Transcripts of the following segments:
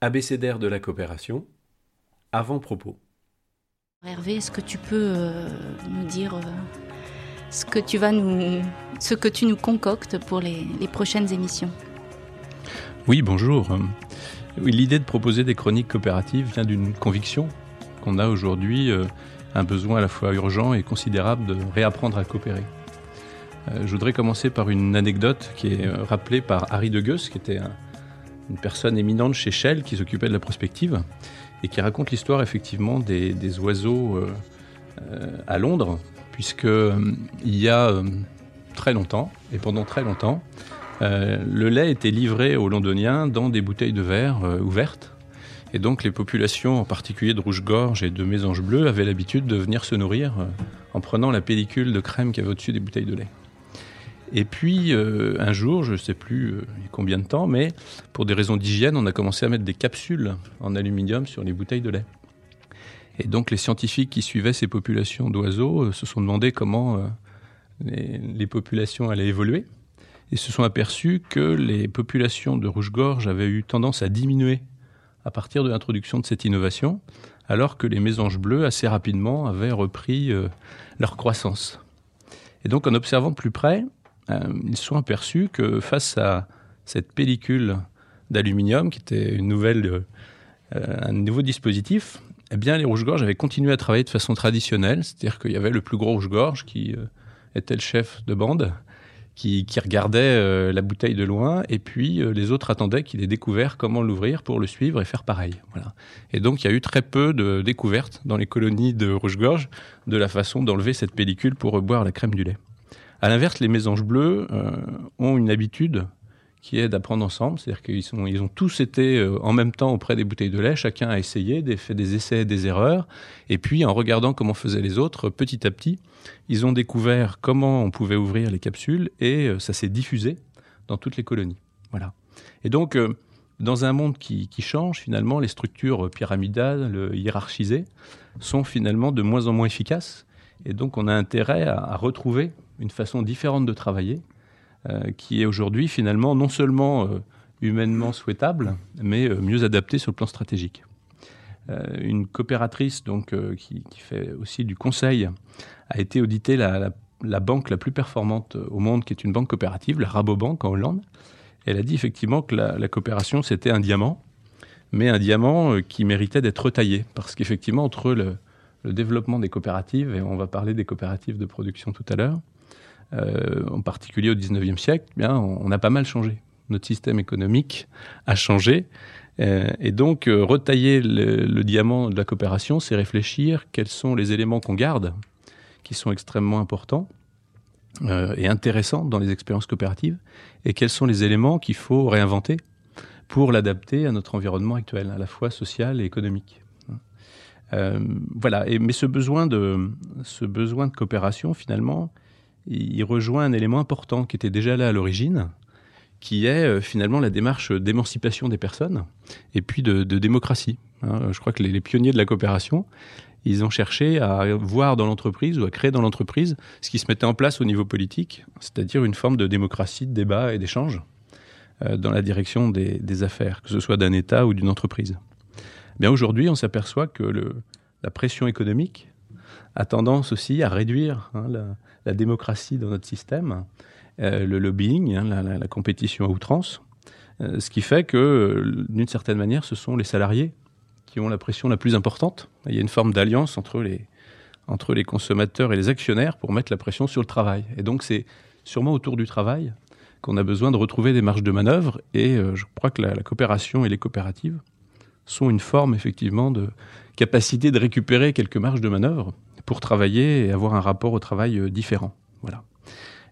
abécédaire de la coopération, avant-propos. Hervé, est-ce que tu peux euh, nous dire euh, ce, que tu vas nous, ce que tu nous concoctes pour les, prochaines émissions? Oui, bonjour. L'idée de proposer des chroniques coopératives vient d'une conviction qu'on a aujourd'hui euh, un besoin à la fois urgent et considérable de réapprendre à coopérer. je voudrais commencer par une anecdote qui est rappelée par Harry de Geus, qui était un, une personne éminente chez Shell qui s'occupait de la prospective et qui raconte l'histoire effectivement des, oiseaux euh, euh, à Londres, puisque euh, il y a très longtemps et pendant très longtemps, le lait était livré aux Londoniens dans des bouteilles de verre ouvertes. Et donc les populations, en particulier de rouge-gorge et de mésanges bleus, avaient l'habitude de venir se nourrir en prenant la pellicule de crème qu'il y avait au-dessus des bouteilles de lait. Et puis, euh, un jour, je ne sais plus euh, combien de temps, mais pour des raisons d'hygiène, on a commencé à mettre des capsules en aluminium sur les bouteilles de lait. Et donc, les scientifiques qui suivaient ces populations d'oiseaux euh, se sont demandé comment les, populations allaient évoluer et se sont aperçus que les populations de rouge-gorge avaient eu tendance à diminuer à partir de l'introduction de cette innovation, alors que les mésanges bleus, assez rapidement, avaient repris leur croissance. Et donc, en observant de plus près, euh, ils se sont aperçus que face à cette pellicule d'aluminium, qui était une nouvelle, euh, un nouveau dispositif, eh bien, les rouges-gorges avaient continué à travailler de façon traditionnelle, c'est-à-dire qu'il y avait le plus gros rouge-gorge qui euh, était le chef de bande, qui, regardait la bouteille de loin, et puis les autres attendaient qu'il ait découvert comment l'ouvrir pour le suivre et faire pareil. Voilà. Et donc, il y a eu très peu de découvertes dans les colonies de rouge-gorge de la façon d'enlever cette pellicule pour boire la crème du lait. À l'inverse, les mésanges bleus euh, ont une habitude qui est d'apprendre ensemble, c'est-à-dire qu'ils ils ont tous été euh, en même temps auprès des bouteilles de lait, chacun a essayé, des, fait des essais des erreurs, et puis en regardant comment faisaient les autres, petit à petit, ils ont découvert comment on pouvait ouvrir les capsules, et euh, ça s'est diffusé dans toutes les colonies. Voilà. Et donc, dans un monde qui, change, finalement, les structures pyramidales, hiérarchisées, sont finalement de moins en moins efficaces, et donc on a intérêt à retrouver une façon différente de travailler, euh, qui est aujourd'hui finalement non seulement euh, humainement souhaitable, mais euh, mieux adaptée sur le plan stratégique. une coopératrice donc, qui, fait aussi du conseil a été auditée la, la, banque la plus performante au monde, qui est une banque coopérative, la Rabobank en Hollande. Elle a dit effectivement que la, coopération, c'était un diamant, mais un diamant qui méritait d'être retaillé, parce qu'effectivement, entre le, le développement des coopératives, et on va parler des coopératives de production tout à l'heure, euh, en particulier au 19e siècle, eh bien, on, a pas mal changé. Notre système économique a changé. Euh, et donc, euh, retailler le, diamant de la coopération, c'est réfléchir quels sont les éléments qu'on garde, qui sont extrêmement importants et intéressants dans les expériences coopératives, et quels sont les éléments qu'il faut réinventer pour l'adapter à notre environnement actuel, à la fois social et économique. voilà. Et, mais ce besoin de, ce besoin de coopération, finalement, il rejoint un élément important qui était déjà là à l'origine, qui est euh, finalement la démarche d'émancipation des personnes et puis de, démocratie. Hein. je crois que les, pionniers de la coopération, ils ont cherché à voir dans l'entreprise ou à créer dans l'entreprise ce qui se mettait en place au niveau politique, c'est-à-dire une forme de démocratie, de débat et d'échange euh, dans la direction des, affaires, que ce soit d'un État ou d'une entreprise. Bien aujourd'hui, on s'aperçoit que la pression économique a tendance aussi à réduire hein, la, démocratie dans notre système, euh, le lobbying, hein, la, compétition à outrance, euh, ce qui fait que, d'une certaine manière, ce sont les salariés qui ont la pression la plus importante. Il y a une forme d'alliance entre les, entre les consommateurs et les actionnaires pour mettre la pression sur le travail. Et donc c'est sûrement autour du travail qu'on a besoin de retrouver des marges de manœuvre, et euh, je crois que la coopération et les coopératives sont une forme effectivement de capacité de récupérer quelques marges de manœuvre pour travailler et avoir un rapport au travail euh, différent. Voilà.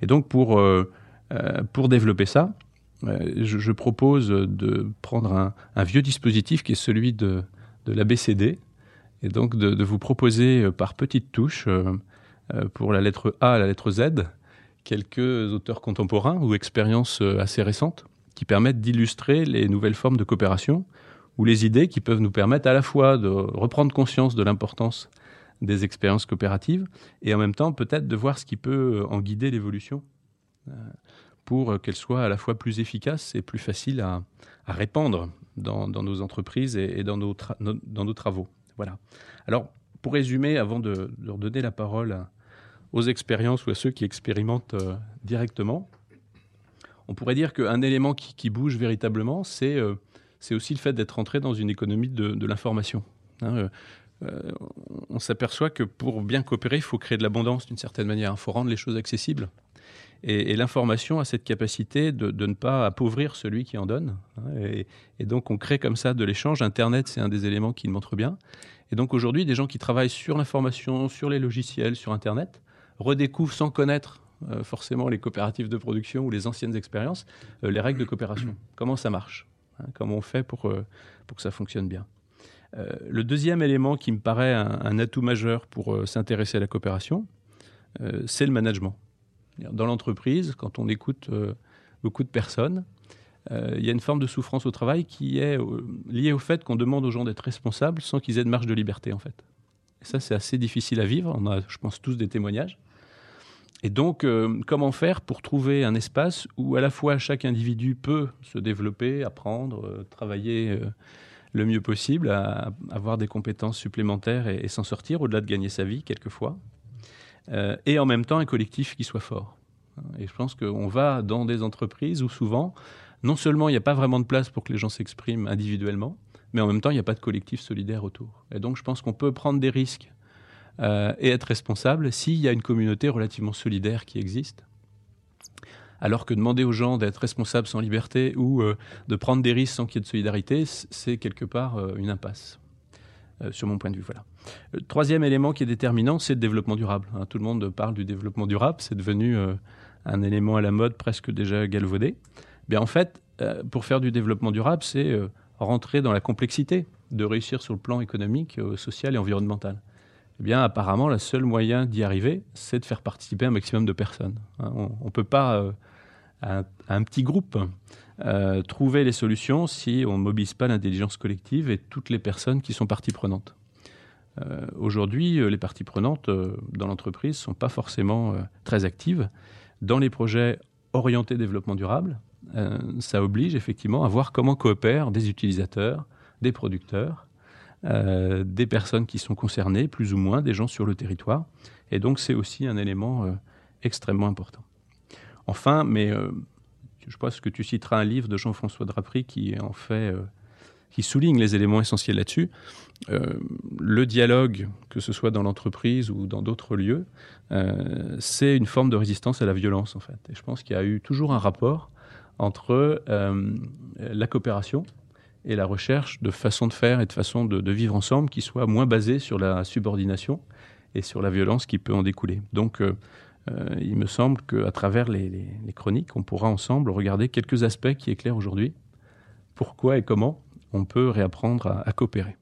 Et donc pour, euh, euh, pour développer ça, je, propose de prendre un, vieux dispositif qui est celui de, de l'ABCD, et donc de, vous proposer par petites touches, pour la lettre A à la lettre Z, quelques auteurs contemporains ou expériences assez récentes qui permettent d'illustrer les nouvelles formes de coopération ou les idées qui peuvent nous permettre à la fois de reprendre conscience de l'importance des expériences coopératives et en même temps peut-être de voir ce qui peut en guider l'évolution euh, pour qu'elle soit à la fois plus efficace et plus facile à, répandre dans, nos entreprises et, dans, nos dans travaux. Voilà. Alors, pour résumer, avant de, leur donner la parole aux expériences ou à ceux qui expérimentent euh, directement, on pourrait dire qu'un élément qui, bouge véritablement, euh, c'est aussi le fait d'être entré dans une économie de, l'information. Hein, on s'aperçoit que pour bien coopérer, il faut créer de l'abondance d'une certaine manière. Il faut rendre les choses accessibles. Et, l'information a cette capacité de, ne pas appauvrir celui qui en donne. Hein, et, donc on crée comme ça de l'échange. Internet, c'est un des éléments qui le montre bien. Et donc aujourd'hui, des gens qui travaillent sur l'information, sur les logiciels, sur Internet, redécouvrent sans connaître euh, forcément les coopératives de production ou les anciennes expériences, euh, les règles de coopération. Comment ça marche? Hein, Comment on fait pour, euh, pour que ça fonctionne bien Le deuxième élément qui me paraît un atout majeur pour s'intéresser à la coopération, c'est le management. Dans l'entreprise, quand on écoute euh, beaucoup de personnes, euh, il y a une forme de souffrance au travail qui est euh, liée au fait qu'on demande aux gens d'être responsables sans qu'ils aient de marge de liberté, en fait. Et ça, c'est assez difficile à vivre. On a, je pense, tous des témoignages. Et donc, comment faire pour trouver un espace où à la fois chaque individu peut se développer, apprendre, travailler le mieux possible, avoir des compétences supplémentaires et s'en sortir au-delà de gagner sa vie quelquefois, euh, et en même temps un collectif qui soit fort. Et je pense qu'on va dans des entreprises où souvent, non seulement il n'y a pas vraiment de place pour que les gens s'expriment individuellement, mais en même temps, il n'y a pas de collectif solidaire autour. Et donc, je pense qu'on peut prendre des risques euh, et être responsable s'il y a une communauté relativement solidaire qui existe. Alors que demander aux gens d'être responsables sans liberté ou euh, de prendre des risques sans qu'il y ait de solidarité, c'est quelque part une impasse. Euh, sur mon point de vue. Voilà. Le troisième élément qui est déterminant, c'est le développement durable. Hein. tout le monde parle du développement durable, c'est devenu euh, un élément à la mode presque déjà galvaudé. Bien, en fait, euh, pour faire du développement durable, c'est rentrer dans la complexité de réussir sur le plan économique, social et environnemental. Eh bien, apparemment, le seul moyen d'y arriver, c'est de faire participer un maximum de personnes. Hein. on ne peut pas, à un, petit groupe, euh, trouver les solutions si on ne mobilise pas l'intelligence collective et toutes les personnes qui sont parties prenantes. Euh, aujourd'hui, euh, les parties prenantes dans l'entreprise ne sont pas forcément très actives. Dans les projets orientés développement durable, ça oblige effectivement à voir comment coopèrent des utilisateurs, des producteurs, des personnes qui sont concernées, plus ou moins, des gens sur le territoire. Et donc c'est aussi un élément extrêmement important. Enfin, mais je pense que tu citeras un livre de Jean-François Drapery qui en fait euh, qui souligne les éléments essentiels là-dessus. Euh, le dialogue, que ce soit dans l'entreprise ou dans d'autres lieux, euh, c'est une forme de résistance à la violence en fait. Et je pense qu'il y a eu toujours un rapport entre la coopération et la recherche de façons de faire et de façons de, vivre ensemble qui soient moins basées sur la subordination et sur la violence qui peut en découler. Donc euh, il me semble qu'à travers les, chroniques, on pourra ensemble regarder quelques aspects qui éclairent aujourd'hui pourquoi et comment on peut réapprendre à coopérer.